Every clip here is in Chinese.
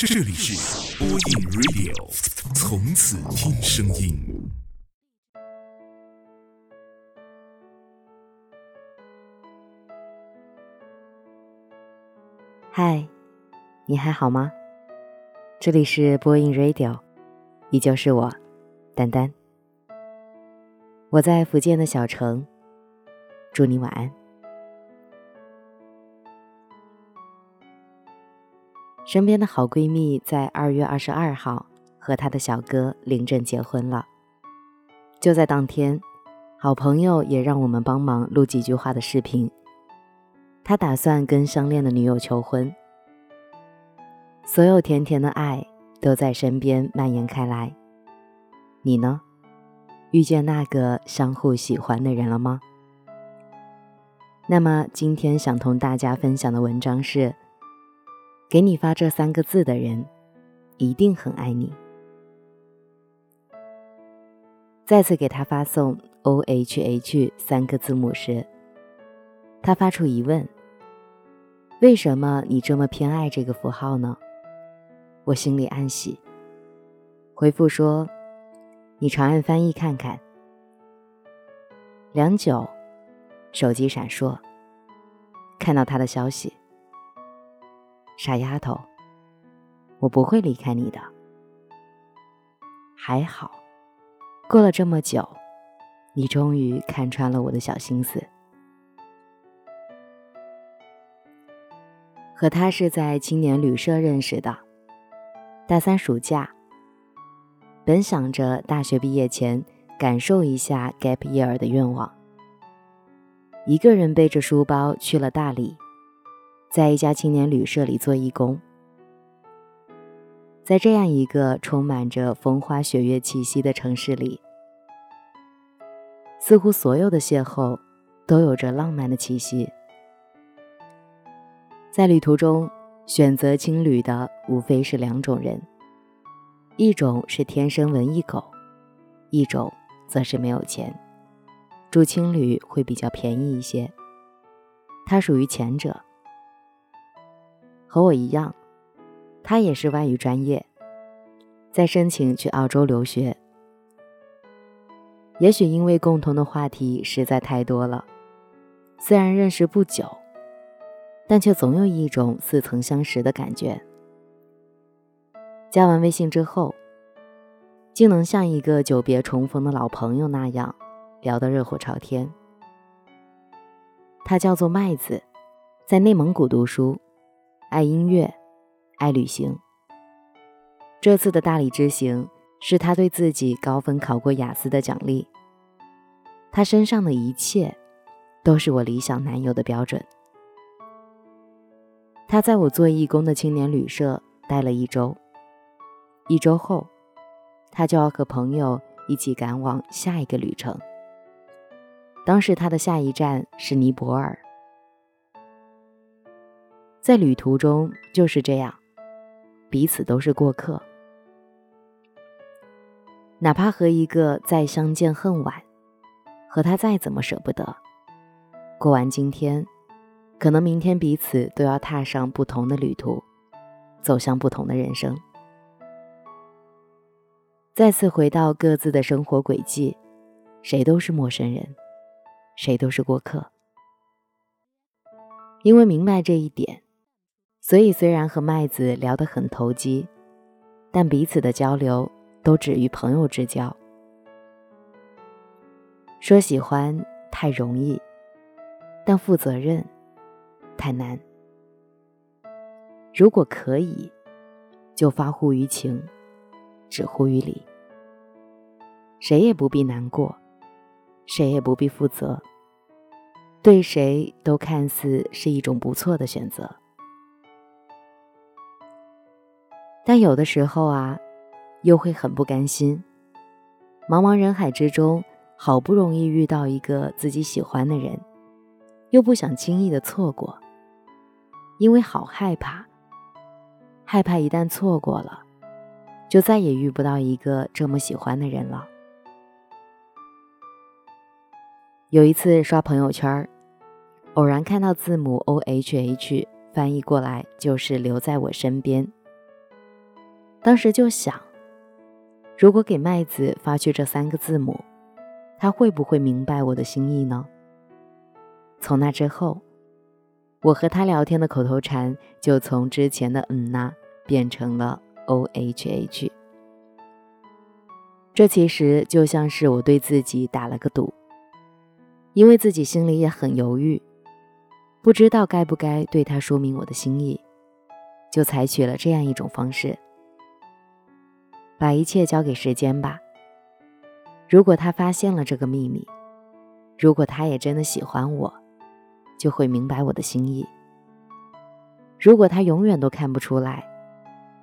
这里是播音 Radio，从此听声音。嗨，你还好吗？这里是播音 Radio，依旧是我，丹丹。我在福建的小城，祝你晚安。身边的好闺蜜在二月二十二号和她的小哥领证结婚了。就在当天，好朋友也让我们帮忙录几句话的视频。他打算跟相恋的女友求婚，所有甜甜的爱都在身边蔓延开来。你呢？遇见那个相互喜欢的人了吗？那么今天想同大家分享的文章是。给你发这三个字的人，一定很爱你。再次给他发送 O H H 三个字母时，他发出疑问：“为什么你这么偏爱这个符号呢？”我心里暗喜，回复说：“你长按翻译看看。”良久，手机闪烁，看到他的消息。傻丫头，我不会离开你的。还好，过了这么久，你终于看穿了我的小心思。和他是在青年旅社认识的，大三暑假，本想着大学毕业前感受一下 gap year 的愿望，一个人背着书包去了大理。在一家青年旅社里做义工，在这样一个充满着风花雪月气息的城市里，似乎所有的邂逅都有着浪漫的气息。在旅途中，选择青旅的无非是两种人：一种是天生文艺狗，一种则是没有钱。住青旅会比较便宜一些，他属于前者。和我一样，他也是外语专业，在申请去澳洲留学。也许因为共同的话题实在太多了，虽然认识不久，但却总有一种似曾相识的感觉。加完微信之后，竟能像一个久别重逢的老朋友那样聊得热火朝天。他叫做麦子，在内蒙古读书。爱音乐，爱旅行。这次的大理之行是他对自己高分考过雅思的奖励。他身上的一切都是我理想男友的标准。他在我做义工的青年旅社待了一周，一周后，他就要和朋友一起赶往下一个旅程。当时他的下一站是尼泊尔。在旅途中就是这样，彼此都是过客。哪怕和一个再相见恨晚，和他再怎么舍不得，过完今天，可能明天彼此都要踏上不同的旅途，走向不同的人生。再次回到各自的生活轨迹，谁都是陌生人，谁都是过客。因为明白这一点。所以，虽然和麦子聊得很投机，但彼此的交流都止于朋友之交。说喜欢太容易，但负责任太难。如果可以，就发乎于情，止乎于理。谁也不必难过，谁也不必负责，对谁都看似是一种不错的选择。但有的时候啊，又会很不甘心。茫茫人海之中，好不容易遇到一个自己喜欢的人，又不想轻易的错过，因为好害怕，害怕一旦错过了，就再也遇不到一个这么喜欢的人了。有一次刷朋友圈，偶然看到字母 O H H 翻译过来就是留在我身边。当时就想，如果给麦子发去这三个字母，他会不会明白我的心意呢？从那之后，我和他聊天的口头禅就从之前的“嗯呐”变成了 “o h h”。这其实就像是我对自己打了个赌，因为自己心里也很犹豫，不知道该不该对他说明我的心意，就采取了这样一种方式。把一切交给时间吧。如果他发现了这个秘密，如果他也真的喜欢我，就会明白我的心意。如果他永远都看不出来，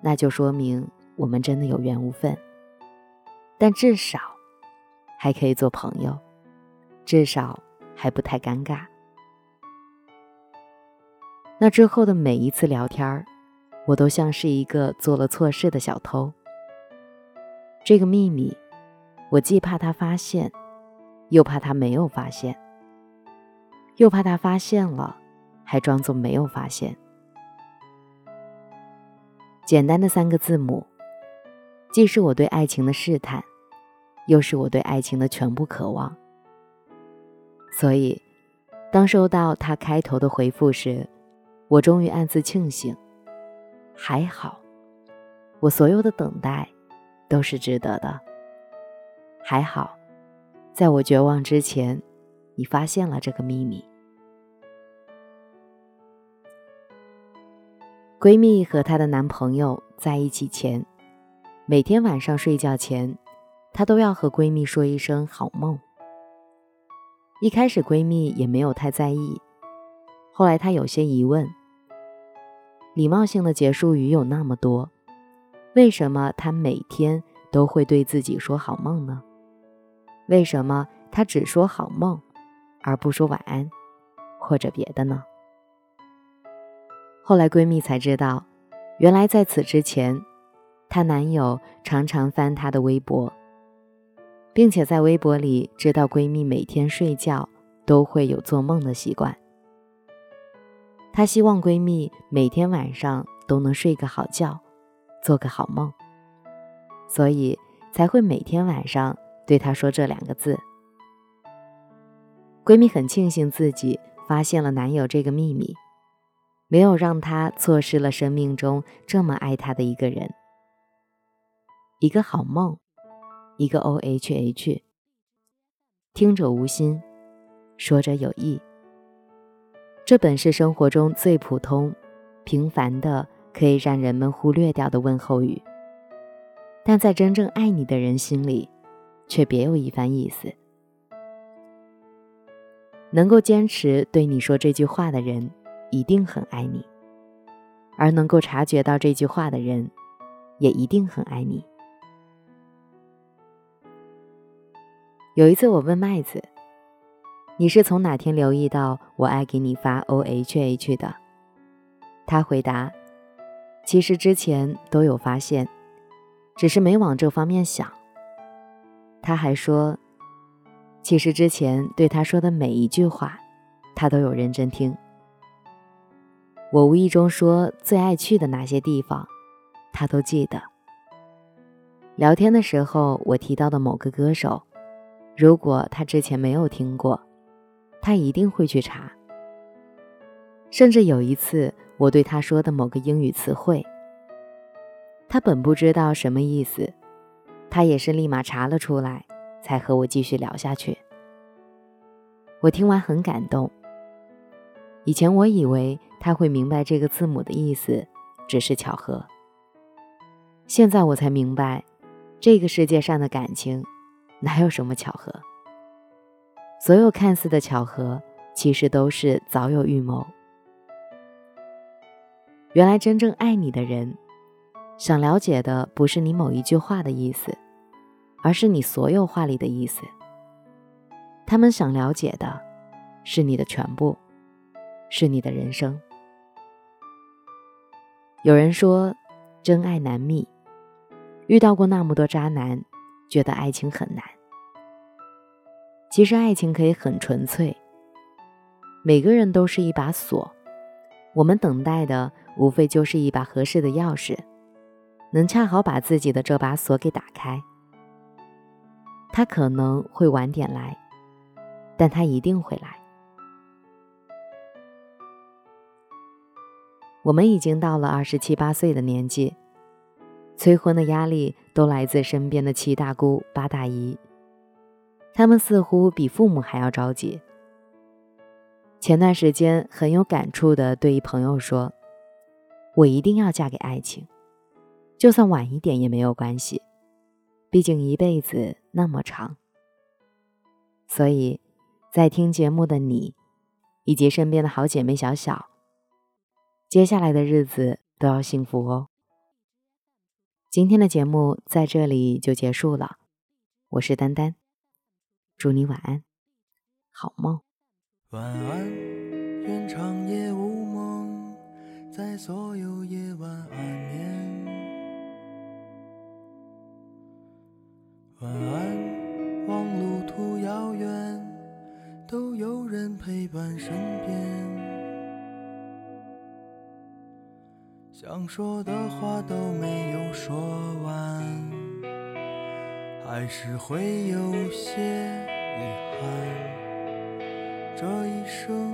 那就说明我们真的有缘无分。但至少还可以做朋友，至少还不太尴尬。那之后的每一次聊天儿，我都像是一个做了错事的小偷。这个秘密，我既怕他发现，又怕他没有发现，又怕他发现了，还装作没有发现。简单的三个字母，既是我对爱情的试探，又是我对爱情的全部渴望。所以，当收到他开头的回复时，我终于暗自庆幸，还好，我所有的等待。都是值得的。还好，在我绝望之前，你发现了这个秘密。闺蜜和她的男朋友在一起前，每天晚上睡觉前，她都要和闺蜜说一声“好梦”。一开始闺蜜也没有太在意，后来她有些疑问：礼貌性的结束语有那么多。为什么他每天都会对自己说好梦呢？为什么他只说好梦，而不说晚安，或者别的呢？后来闺蜜才知道，原来在此之前，她男友常常翻她的微博，并且在微博里知道闺蜜每天睡觉都会有做梦的习惯。她希望闺蜜每天晚上都能睡个好觉。做个好梦，所以才会每天晚上对她说这两个字。闺蜜很庆幸自己发现了男友这个秘密，没有让她错失了生命中这么爱她的一个人。一个好梦，一个 O H H，听者无心，说者有意。这本是生活中最普通、平凡的。可以让人们忽略掉的问候语，但在真正爱你的人心里，却别有一番意思。能够坚持对你说这句话的人，一定很爱你；而能够察觉到这句话的人，也一定很爱你。有一次，我问麦子：“你是从哪天留意到我爱给你发 O H H 的？”他回答。其实之前都有发现，只是没往这方面想。他还说，其实之前对他说的每一句话，他都有认真听。我无意中说最爱去的那些地方，他都记得。聊天的时候我提到的某个歌手，如果他之前没有听过，他一定会去查。甚至有一次。我对他说的某个英语词汇，他本不知道什么意思，他也是立马查了出来，才和我继续聊下去。我听完很感动。以前我以为他会明白这个字母的意思，只是巧合。现在我才明白，这个世界上的感情，哪有什么巧合？所有看似的巧合，其实都是早有预谋。原来真正爱你的人，想了解的不是你某一句话的意思，而是你所有话里的意思。他们想了解的，是你的全部，是你的人生。有人说，真爱难觅，遇到过那么多渣男，觉得爱情很难。其实爱情可以很纯粹，每个人都是一把锁，我们等待的。无非就是一把合适的钥匙，能恰好把自己的这把锁给打开。他可能会晚点来，但他一定会来。我们已经到了二十七八岁的年纪，催婚的压力都来自身边的七大姑八大姨，他们似乎比父母还要着急。前段时间很有感触的对一朋友说：“我一定要嫁给爱情，就算晚一点也没有关系，毕竟一辈子那么长。”所以，在听节目的你，以及身边的好姐妹小小，接下来的日子都要幸福哦。今天的节目在这里就结束了，我是丹丹，祝你晚安，好梦。晚安，愿长夜无，在所有夜晚安眠。晚安，望路途遥远，都有人陪伴身边。想说的话都没有说完，还是会有些遗憾。这一生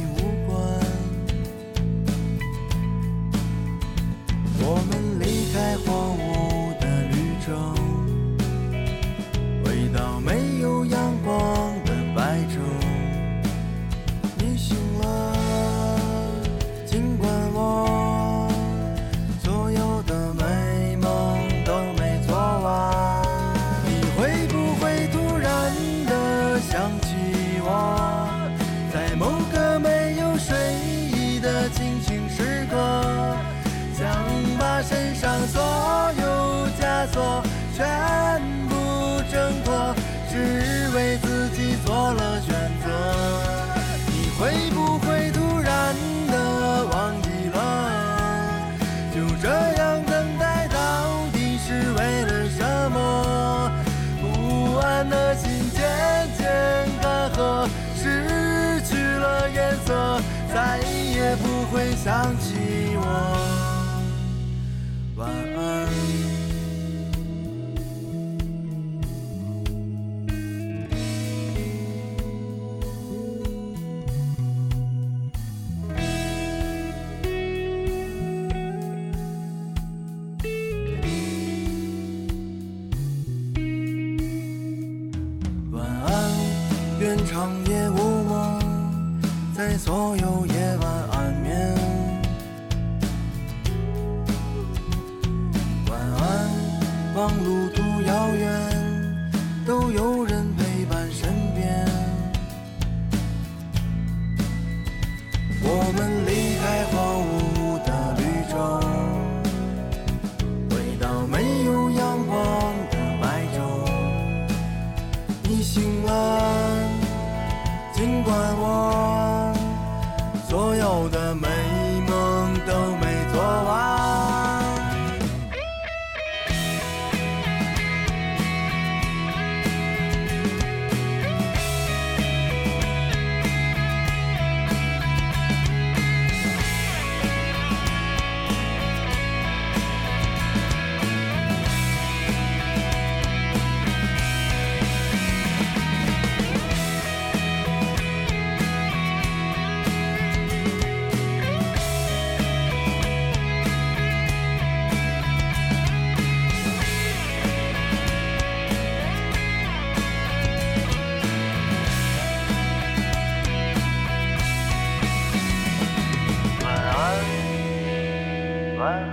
晚安，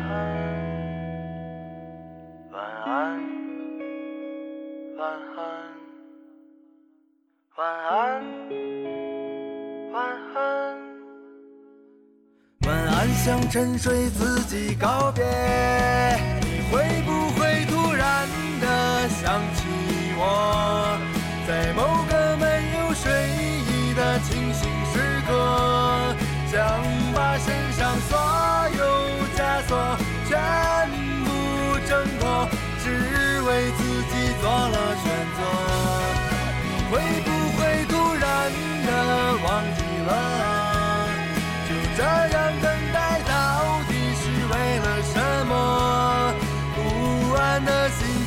晚安，晚安，晚安，晚安，晚安向沉睡自己告别，你会不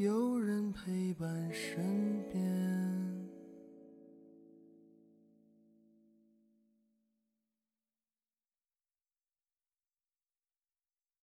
有人陪伴身边。